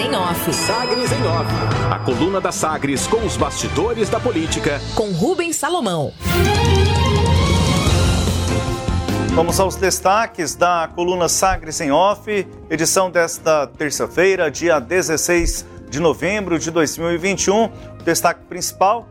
em Off. Sagres em Off. A coluna da Sagres com os bastidores da política. Com Rubens Salomão. Vamos aos destaques da coluna Sagres em Off, edição desta terça-feira, dia 16 de novembro de 2021. Destaque principal: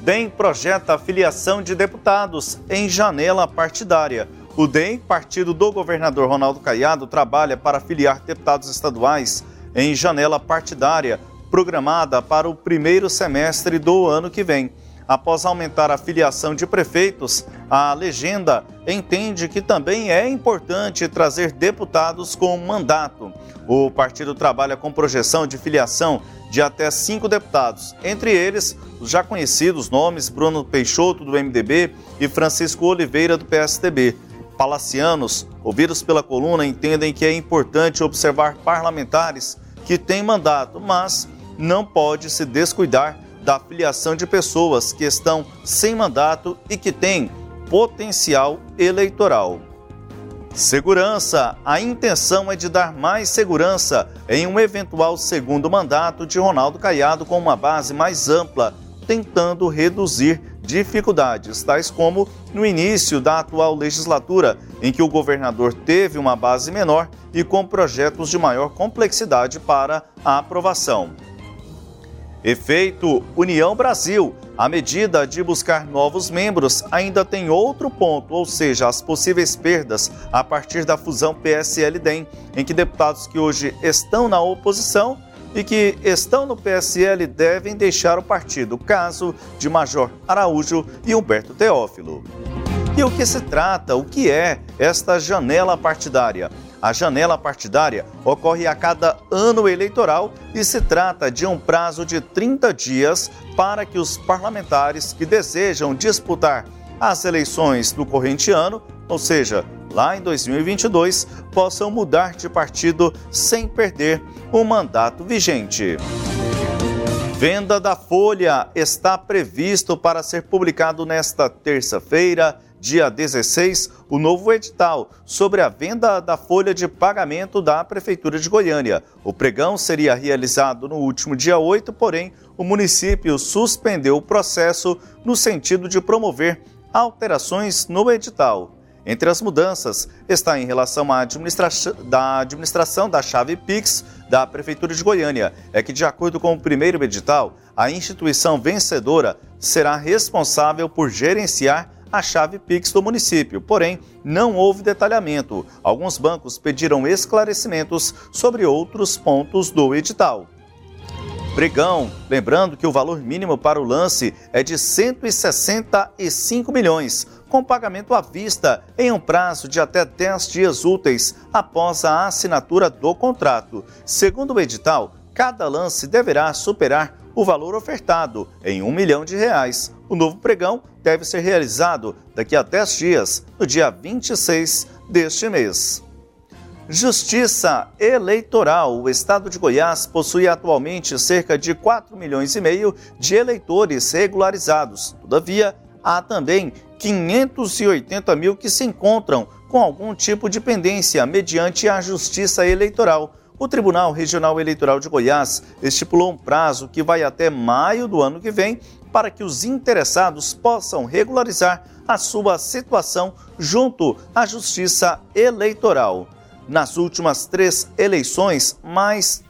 DEM projeta filiação de deputados em janela partidária. O DEM, partido do governador Ronaldo Caiado, trabalha para filiar deputados estaduais em janela partidária, programada para o primeiro semestre do ano que vem. Após aumentar a filiação de prefeitos, a legenda entende que também é importante trazer deputados com mandato. O partido trabalha com projeção de filiação de até cinco deputados, entre eles os já conhecidos nomes Bruno Peixoto, do MDB, e Francisco Oliveira, do PSDB palacianos, ouvidos pela coluna, entendem que é importante observar parlamentares que têm mandato, mas não pode se descuidar da filiação de pessoas que estão sem mandato e que têm potencial eleitoral. Segurança. A intenção é de dar mais segurança em um eventual segundo mandato de Ronaldo Caiado com uma base mais ampla, tentando reduzir dificuldades, tais como no início da atual legislatura, em que o governador teve uma base menor e com projetos de maior complexidade para a aprovação. Efeito União Brasil. A medida de buscar novos membros ainda tem outro ponto, ou seja, as possíveis perdas a partir da fusão PSL-DEM, em que deputados que hoje estão na oposição e que estão no PSL devem deixar o partido, caso de Major Araújo e Humberto Teófilo. E o que se trata, o que é esta janela partidária? A janela partidária ocorre a cada ano eleitoral e se trata de um prazo de 30 dias para que os parlamentares que desejam disputar as eleições do corrente ano, ou seja, lá em 2022, possam mudar de partido sem perder o mandato vigente. Venda da Folha está previsto para ser publicado nesta terça-feira, dia 16, o novo edital sobre a venda da folha de pagamento da Prefeitura de Goiânia. O pregão seria realizado no último dia 8, porém, o município suspendeu o processo no sentido de promover alterações no edital. Entre as mudanças está em relação à administração da, administração da chave Pix da Prefeitura de Goiânia. É que, de acordo com o primeiro edital, a instituição vencedora será responsável por gerenciar a chave Pix do município. Porém, não houve detalhamento. Alguns bancos pediram esclarecimentos sobre outros pontos do edital. Pregão, lembrando que o valor mínimo para o lance é de 165 milhões com pagamento à vista em um prazo de até 10 dias úteis após a assinatura do contrato. Segundo o edital, cada lance deverá superar o valor ofertado em um milhão de reais. O novo pregão deve ser realizado daqui a 10 dias, no dia 26 deste mês. Justiça Eleitoral. O estado de Goiás possui atualmente cerca de 4 milhões e meio de eleitores regularizados. Todavia, há também 580 mil que se encontram com algum tipo de pendência mediante a Justiça Eleitoral. O Tribunal Regional Eleitoral de Goiás estipulou um prazo que vai até maio do ano que vem para que os interessados possam regularizar a sua situação junto à Justiça Eleitoral. Nas últimas três eleições, mais,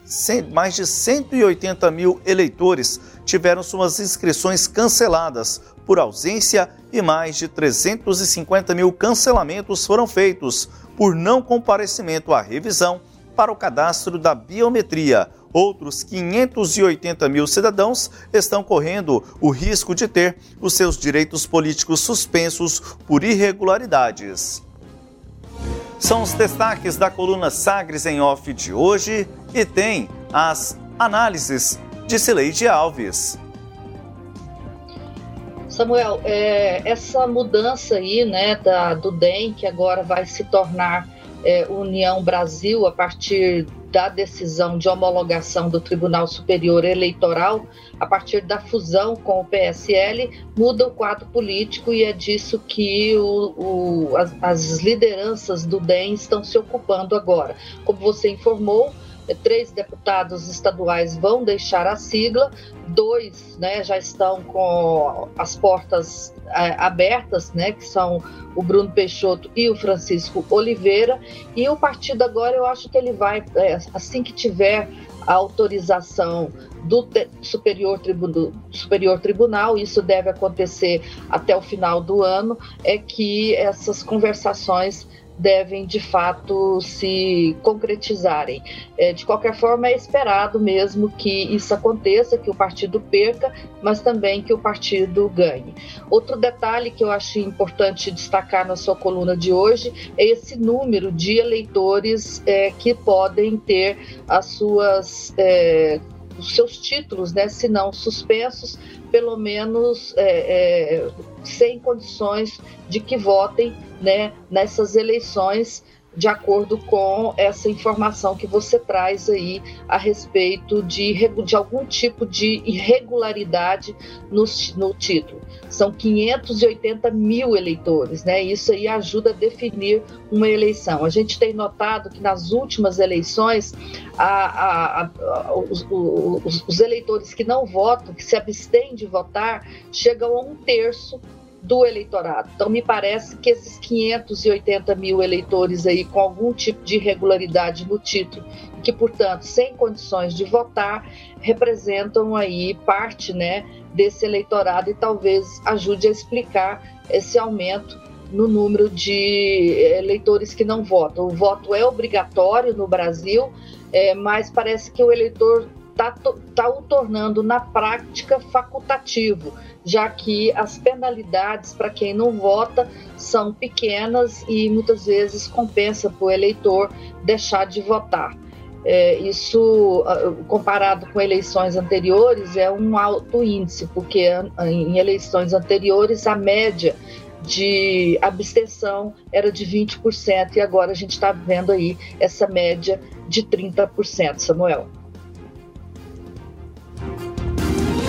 mais de 180 mil eleitores tiveram suas inscrições canceladas por ausência e mais de 350 mil cancelamentos foram feitos por não comparecimento à revisão para o cadastro da biometria. Outros 580 mil cidadãos estão correndo o risco de ter os seus direitos políticos suspensos por irregularidades. São os destaques da coluna Sagres em Off de hoje e tem as análises de Cileide Alves. Samuel, é, essa mudança aí, né, da, do DEM, que agora vai se tornar é, União Brasil a partir da decisão de homologação do Tribunal Superior Eleitoral, a partir da fusão com o PSL, muda o quadro político e é disso que o, o, as, as lideranças do DEM estão se ocupando agora. Como você informou, três deputados estaduais vão deixar a sigla, dois né, já estão com as portas é, abertas, né, que são o Bruno Peixoto e o Francisco Oliveira, e o partido agora eu acho que ele vai, é, assim que tiver a autorização do Superior, Tribu Superior Tribunal, isso deve acontecer até o final do ano, é que essas conversações devem de fato se concretizarem. É, de qualquer forma, é esperado mesmo que isso aconteça, que o partido perca, mas também que o partido ganhe. Outro detalhe que eu acho importante destacar na sua coluna de hoje é esse número de eleitores é, que podem ter as suas. É, os seus títulos, né, se não suspensos, pelo menos é, é, sem condições de que votem né, nessas eleições de acordo com essa informação que você traz aí a respeito de, de algum tipo de irregularidade no, no título. São 580 mil eleitores, né? Isso aí ajuda a definir uma eleição. A gente tem notado que nas últimas eleições, a, a, a, os, os, os eleitores que não votam, que se abstêm de votar, chegam a um terço do eleitorado. Então, me parece que esses 580 mil eleitores aí com algum tipo de irregularidade no título, que, portanto, sem condições de votar, representam aí parte né, desse eleitorado e talvez ajude a explicar esse aumento no número de eleitores que não votam. O voto é obrigatório no Brasil, é, mas parece que o eleitor está tá o tornando na prática facultativo, já que as penalidades para quem não vota são pequenas e muitas vezes compensa para o eleitor deixar de votar. É, isso, ah, comparado com eleições anteriores, é um alto índice, porque em eleições anteriores a média de abstenção era de 20% e agora a gente está vendo aí essa média de 30%, Samuel.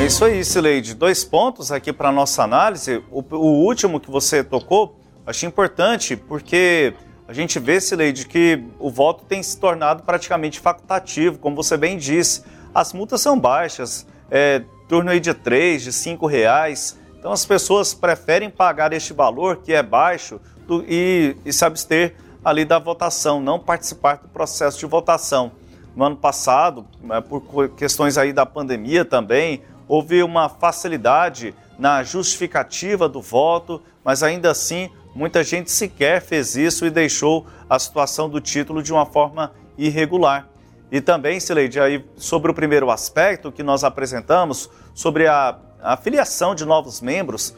É isso aí, Sileide. Dois pontos aqui para nossa análise. O, o, último que você tocou, achei importante, porque a gente vê, Sileide, que o voto tem se tornado praticamente facultativo, como você bem disse. As multas são baixas, é, turno aí de três, de cinco reais. Então as pessoas preferem pagar este valor, que é baixo, do, e, e se abster ali da votação, não participar do processo de votação. No ano passado, é, por questões aí da pandemia também, houve uma facilidade na justificativa do voto, mas ainda assim muita gente sequer fez isso e deixou a situação do título de uma forma irregular. E também, Sileide, aí sobre o primeiro aspecto que nós apresentamos, sobre a, a filiação de novos membros,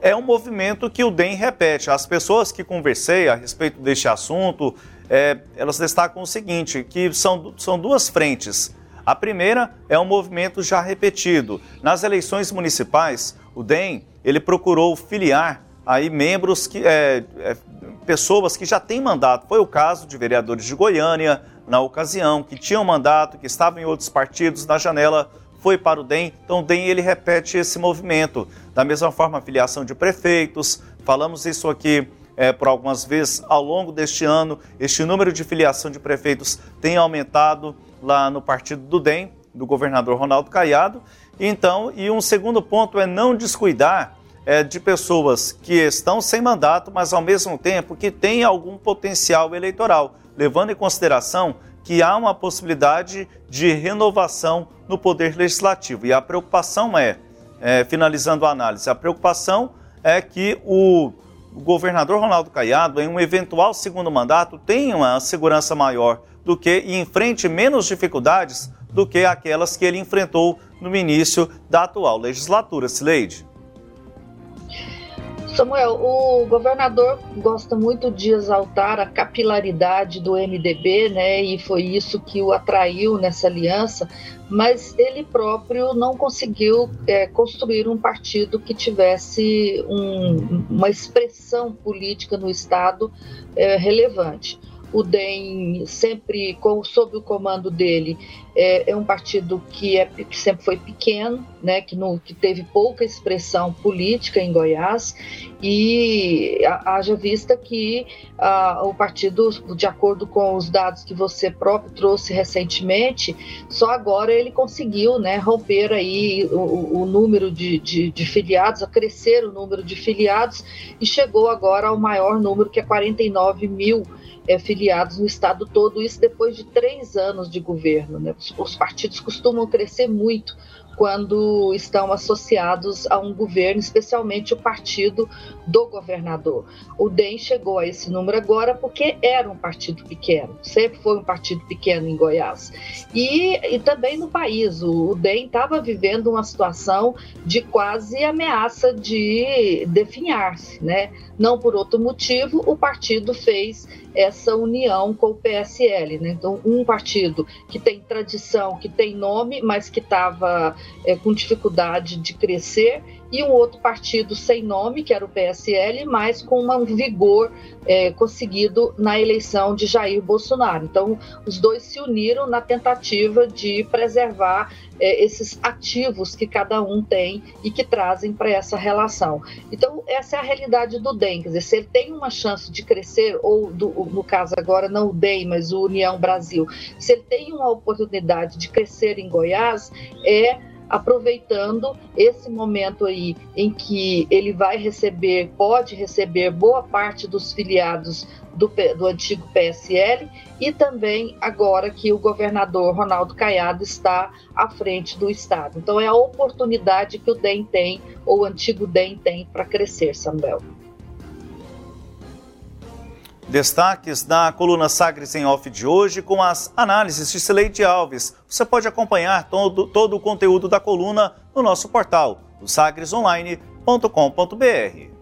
é um movimento que o DEM repete. As pessoas que conversei a respeito deste assunto, é, elas destacam o seguinte, que são, são duas frentes. A primeira é um movimento já repetido. Nas eleições municipais, o DEM ele procurou filiar aí membros que é, é, pessoas que já têm mandato. Foi o caso de vereadores de Goiânia na ocasião que tinham mandato, que estavam em outros partidos na janela foi para o DEM. Então o DEM ele repete esse movimento. Da mesma forma, a filiação de prefeitos. Falamos isso aqui é, por algumas vezes ao longo deste ano. Este número de filiação de prefeitos tem aumentado lá no partido do DEM, do governador Ronaldo Caiado. Então, e um segundo ponto é não descuidar é, de pessoas que estão sem mandato, mas ao mesmo tempo que têm algum potencial eleitoral, levando em consideração que há uma possibilidade de renovação no poder legislativo. E a preocupação é, é finalizando a análise, a preocupação é que o, o governador Ronaldo Caiado, em um eventual segundo mandato, tenha uma segurança maior do que e enfrente menos dificuldades do que aquelas que ele enfrentou no início da atual legislatura. Sileide. Samuel, o governador gosta muito de exaltar a capilaridade do MDB, né? E foi isso que o atraiu nessa aliança, mas ele próprio não conseguiu é, construir um partido que tivesse um, uma expressão política no Estado é, relevante. O DEM sempre com, sob o comando dele é, é um partido que, é, que sempre foi pequeno, né, que, não, que teve pouca expressão política em Goiás e haja vista que ah, o partido, de acordo com os dados que você próprio trouxe recentemente, só agora ele conseguiu né, romper aí o, o número de, de, de, filiados, a crescer o número de filiados e chegou agora ao maior número, que é 49 mil é, filiados no estado todo, isso depois de três anos de governo. Né? Os, os partidos costumam crescer muito quando estão associados a um governo, especialmente o partido do governador. O DEM chegou a esse número agora porque era um partido pequeno, sempre foi um partido pequeno em Goiás. E, e também no país, o, o DEM estava vivendo uma situação de quase ameaça de definhar-se, né? Não por outro motivo, o partido fez essa união com o PSL. Né? Então, um partido que tem tradição, que tem nome, mas que estava é, com dificuldade de crescer, e um outro partido sem nome, que era o PSL, mas com um vigor é, conseguido na eleição de Jair Bolsonaro. Então, os dois se uniram na tentativa de preservar é, esses ativos que cada um tem e que trazem para essa relação. Então, essa é a realidade do DEM. Quer dizer, se ele tem uma chance de crescer, ou do, no caso agora, não o DEM, mas o União Brasil, se ele tem uma oportunidade de crescer em Goiás, é aproveitando esse momento aí em que ele vai receber, pode receber boa parte dos filiados do, do antigo PSL e também agora que o governador Ronaldo Caiado está à frente do Estado. Então é a oportunidade que o DEM tem, ou o antigo DEM tem, para crescer, Samuel. Destaques da coluna Sagres em Off de hoje com as análises de Sileide Alves. Você pode acompanhar todo, todo o conteúdo da coluna no nosso portal, sagresonline.com.br.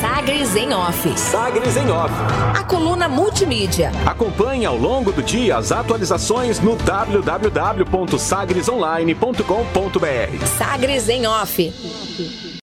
Sagres em Off. Sagres em Off. A coluna multimídia. Acompanhe ao longo do dia as atualizações no www.sagresonline.com.br. Sagres em Off.